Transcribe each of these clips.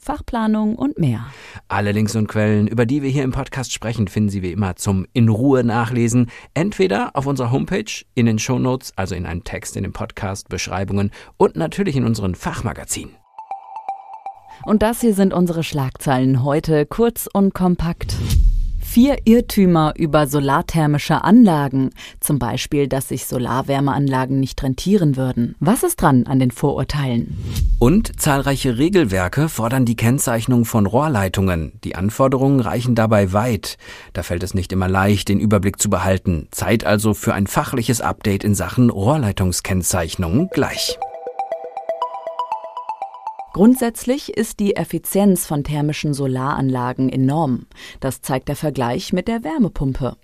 Fachplanung und mehr. Alle Links und Quellen, über die wir hier im Podcast sprechen, finden Sie wie immer zum in Ruhe nachlesen. Entweder auf unserer Homepage, in den Shownotes, also in einem Text in den Podcast, Beschreibungen und natürlich in unseren Fachmagazinen. Und das hier sind unsere Schlagzeilen heute kurz und kompakt. Vier Irrtümer über solarthermische Anlagen, zum Beispiel, dass sich Solarwärmeanlagen nicht rentieren würden. Was ist dran an den Vorurteilen? Und zahlreiche Regelwerke fordern die Kennzeichnung von Rohrleitungen. Die Anforderungen reichen dabei weit. Da fällt es nicht immer leicht, den Überblick zu behalten. Zeit also für ein fachliches Update in Sachen Rohrleitungskennzeichnung gleich. Grundsätzlich ist die Effizienz von thermischen Solaranlagen enorm. Das zeigt der Vergleich mit der Wärmepumpe.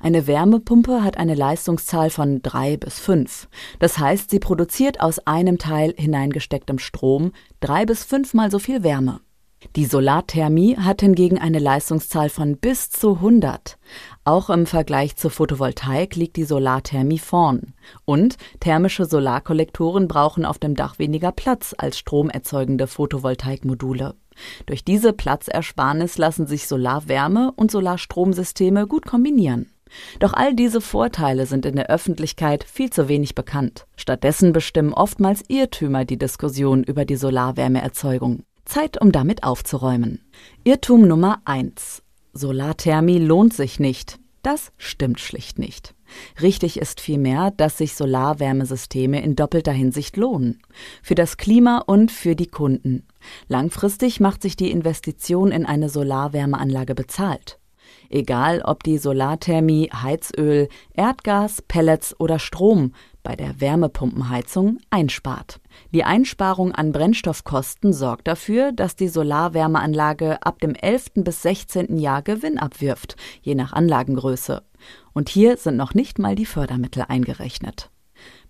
Eine Wärmepumpe hat eine Leistungszahl von drei bis fünf. Das heißt, sie produziert aus einem Teil hineingestecktem Strom drei bis fünfmal so viel Wärme. Die Solarthermie hat hingegen eine Leistungszahl von bis zu 100. Auch im Vergleich zur Photovoltaik liegt die Solarthermie vorn. Und thermische Solarkollektoren brauchen auf dem Dach weniger Platz als stromerzeugende Photovoltaikmodule. Durch diese Platzersparnis lassen sich Solarwärme und Solarstromsysteme gut kombinieren. Doch all diese Vorteile sind in der Öffentlichkeit viel zu wenig bekannt. Stattdessen bestimmen oftmals Irrtümer die Diskussion über die Solarwärmeerzeugung. Zeit, um damit aufzuräumen. Irrtum Nummer 1. Solarthermie lohnt sich nicht. Das stimmt schlicht nicht. Richtig ist vielmehr, dass sich Solarwärmesysteme in doppelter Hinsicht lohnen. Für das Klima und für die Kunden. Langfristig macht sich die Investition in eine Solarwärmeanlage bezahlt. Egal ob die Solarthermie Heizöl, Erdgas, Pellets oder Strom bei der Wärmepumpenheizung einspart. Die Einsparung an Brennstoffkosten sorgt dafür, dass die Solarwärmeanlage ab dem 11. bis 16. Jahr Gewinn abwirft, je nach Anlagengröße. Und hier sind noch nicht mal die Fördermittel eingerechnet.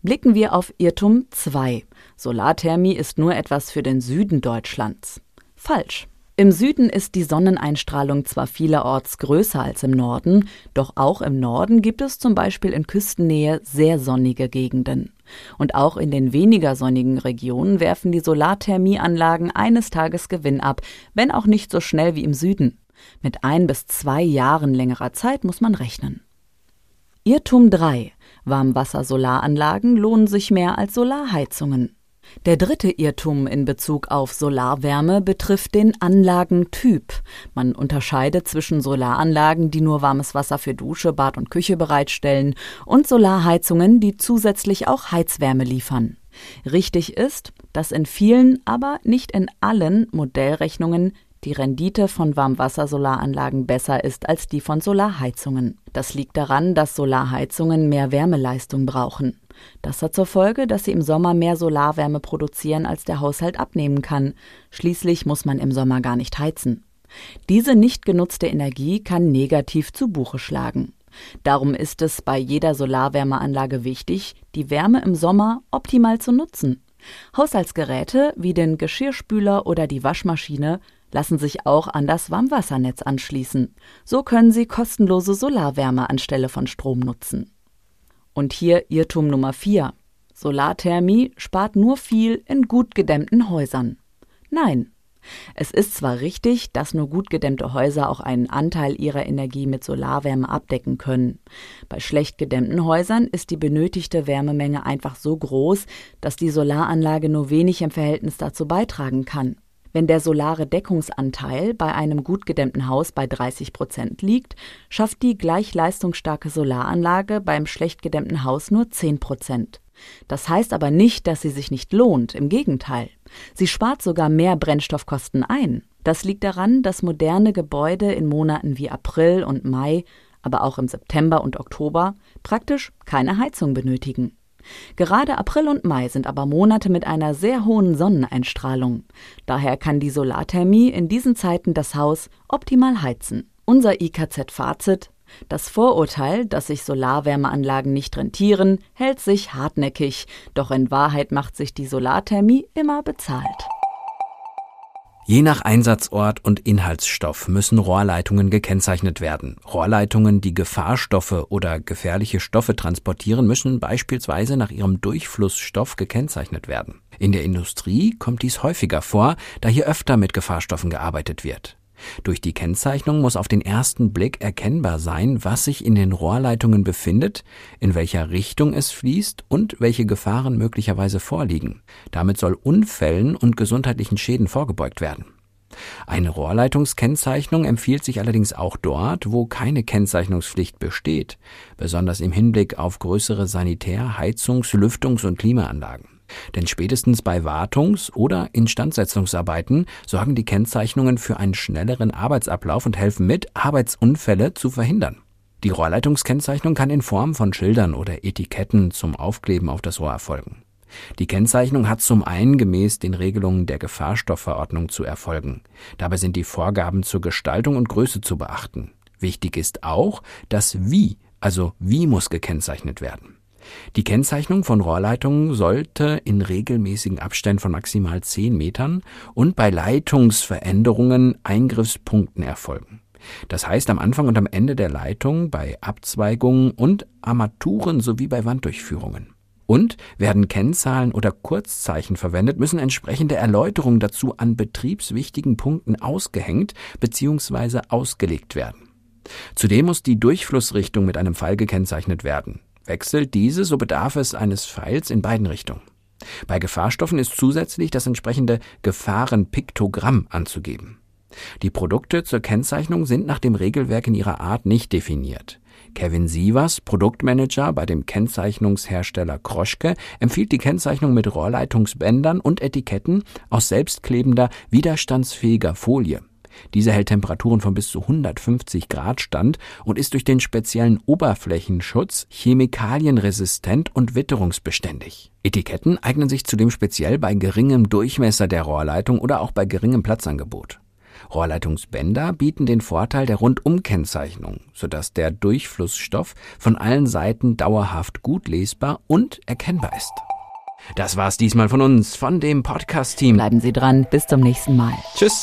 Blicken wir auf Irrtum 2. Solarthermie ist nur etwas für den Süden Deutschlands. Falsch. Im Süden ist die Sonneneinstrahlung zwar vielerorts größer als im Norden, doch auch im Norden gibt es zum Beispiel in Küstennähe sehr sonnige Gegenden. Und auch in den weniger sonnigen Regionen werfen die Solarthermieanlagen eines Tages Gewinn ab, wenn auch nicht so schnell wie im Süden. Mit ein bis zwei Jahren längerer Zeit muss man rechnen. Irrtum 3. Warmwasser-Solaranlagen lohnen sich mehr als Solarheizungen. Der dritte Irrtum in Bezug auf Solarwärme betrifft den Anlagentyp. Man unterscheidet zwischen Solaranlagen, die nur warmes Wasser für Dusche, Bad und Küche bereitstellen, und Solarheizungen, die zusätzlich auch Heizwärme liefern. Richtig ist, dass in vielen, aber nicht in allen Modellrechnungen die Rendite von Warmwasser-Solaranlagen besser ist als die von Solarheizungen. Das liegt daran, dass Solarheizungen mehr Wärmeleistung brauchen. Das hat zur Folge, dass sie im Sommer mehr Solarwärme produzieren, als der Haushalt abnehmen kann. Schließlich muss man im Sommer gar nicht heizen. Diese nicht genutzte Energie kann negativ zu Buche schlagen. Darum ist es bei jeder Solarwärmeanlage wichtig, die Wärme im Sommer optimal zu nutzen. Haushaltsgeräte wie den Geschirrspüler oder die Waschmaschine lassen sich auch an das Warmwassernetz anschließen. So können Sie kostenlose Solarwärme anstelle von Strom nutzen. Und hier Irrtum Nummer 4. Solarthermie spart nur viel in gut gedämmten Häusern. Nein. Es ist zwar richtig, dass nur gut gedämmte Häuser auch einen Anteil ihrer Energie mit Solarwärme abdecken können. Bei schlecht gedämmten Häusern ist die benötigte Wärmemenge einfach so groß, dass die Solaranlage nur wenig im Verhältnis dazu beitragen kann. Wenn der solare Deckungsanteil bei einem gut gedämmten Haus bei 30 Prozent liegt, schafft die gleich leistungsstarke Solaranlage beim schlecht gedämmten Haus nur 10 Prozent. Das heißt aber nicht, dass sie sich nicht lohnt, im Gegenteil. Sie spart sogar mehr Brennstoffkosten ein. Das liegt daran, dass moderne Gebäude in Monaten wie April und Mai, aber auch im September und Oktober praktisch keine Heizung benötigen. Gerade April und Mai sind aber Monate mit einer sehr hohen Sonneneinstrahlung. Daher kann die Solarthermie in diesen Zeiten das Haus optimal heizen. Unser IKZ-Fazit das Vorurteil, dass sich Solarwärmeanlagen nicht rentieren, hält sich hartnäckig, doch in Wahrheit macht sich die Solarthermie immer bezahlt. Je nach Einsatzort und Inhaltsstoff müssen Rohrleitungen gekennzeichnet werden. Rohrleitungen, die Gefahrstoffe oder gefährliche Stoffe transportieren, müssen beispielsweise nach ihrem Durchflussstoff gekennzeichnet werden. In der Industrie kommt dies häufiger vor, da hier öfter mit Gefahrstoffen gearbeitet wird. Durch die Kennzeichnung muss auf den ersten Blick erkennbar sein, was sich in den Rohrleitungen befindet, in welcher Richtung es fließt und welche Gefahren möglicherweise vorliegen. Damit soll Unfällen und gesundheitlichen Schäden vorgebeugt werden. Eine Rohrleitungskennzeichnung empfiehlt sich allerdings auch dort, wo keine Kennzeichnungspflicht besteht, besonders im Hinblick auf größere Sanitär-, Heizungs-, Lüftungs- und Klimaanlagen. Denn spätestens bei Wartungs- oder Instandsetzungsarbeiten sorgen die Kennzeichnungen für einen schnelleren Arbeitsablauf und helfen mit, Arbeitsunfälle zu verhindern. Die Rohrleitungskennzeichnung kann in Form von Schildern oder Etiketten zum Aufkleben auf das Rohr erfolgen. Die Kennzeichnung hat zum einen gemäß den Regelungen der Gefahrstoffverordnung zu erfolgen. Dabei sind die Vorgaben zur Gestaltung und Größe zu beachten. Wichtig ist auch das Wie, also wie muss gekennzeichnet werden. Die Kennzeichnung von Rohrleitungen sollte in regelmäßigen Abständen von maximal 10 Metern und bei Leitungsveränderungen Eingriffspunkten erfolgen. Das heißt am Anfang und am Ende der Leitung, bei Abzweigungen und Armaturen sowie bei Wanddurchführungen. Und werden Kennzahlen oder Kurzzeichen verwendet, müssen entsprechende Erläuterungen dazu an betriebswichtigen Punkten ausgehängt bzw. ausgelegt werden. Zudem muss die Durchflussrichtung mit einem Pfeil gekennzeichnet werden. Wechselt diese, so bedarf es eines Pfeils in beiden Richtungen. Bei Gefahrstoffen ist zusätzlich das entsprechende Gefahrenpiktogramm anzugeben. Die Produkte zur Kennzeichnung sind nach dem Regelwerk in ihrer Art nicht definiert. Kevin Sievers, Produktmanager bei dem Kennzeichnungshersteller Kroschke, empfiehlt die Kennzeichnung mit Rohrleitungsbändern und Etiketten aus selbstklebender, widerstandsfähiger Folie. Diese hält Temperaturen von bis zu 150 Grad stand und ist durch den speziellen Oberflächenschutz chemikalienresistent und witterungsbeständig. Etiketten eignen sich zudem speziell bei geringem Durchmesser der Rohrleitung oder auch bei geringem Platzangebot. Rohrleitungsbänder bieten den Vorteil der Rundumkennzeichnung, sodass der Durchflussstoff von allen Seiten dauerhaft gut lesbar und erkennbar ist. Das war's diesmal von uns, von dem Podcast-Team. Bleiben Sie dran, bis zum nächsten Mal. Tschüss.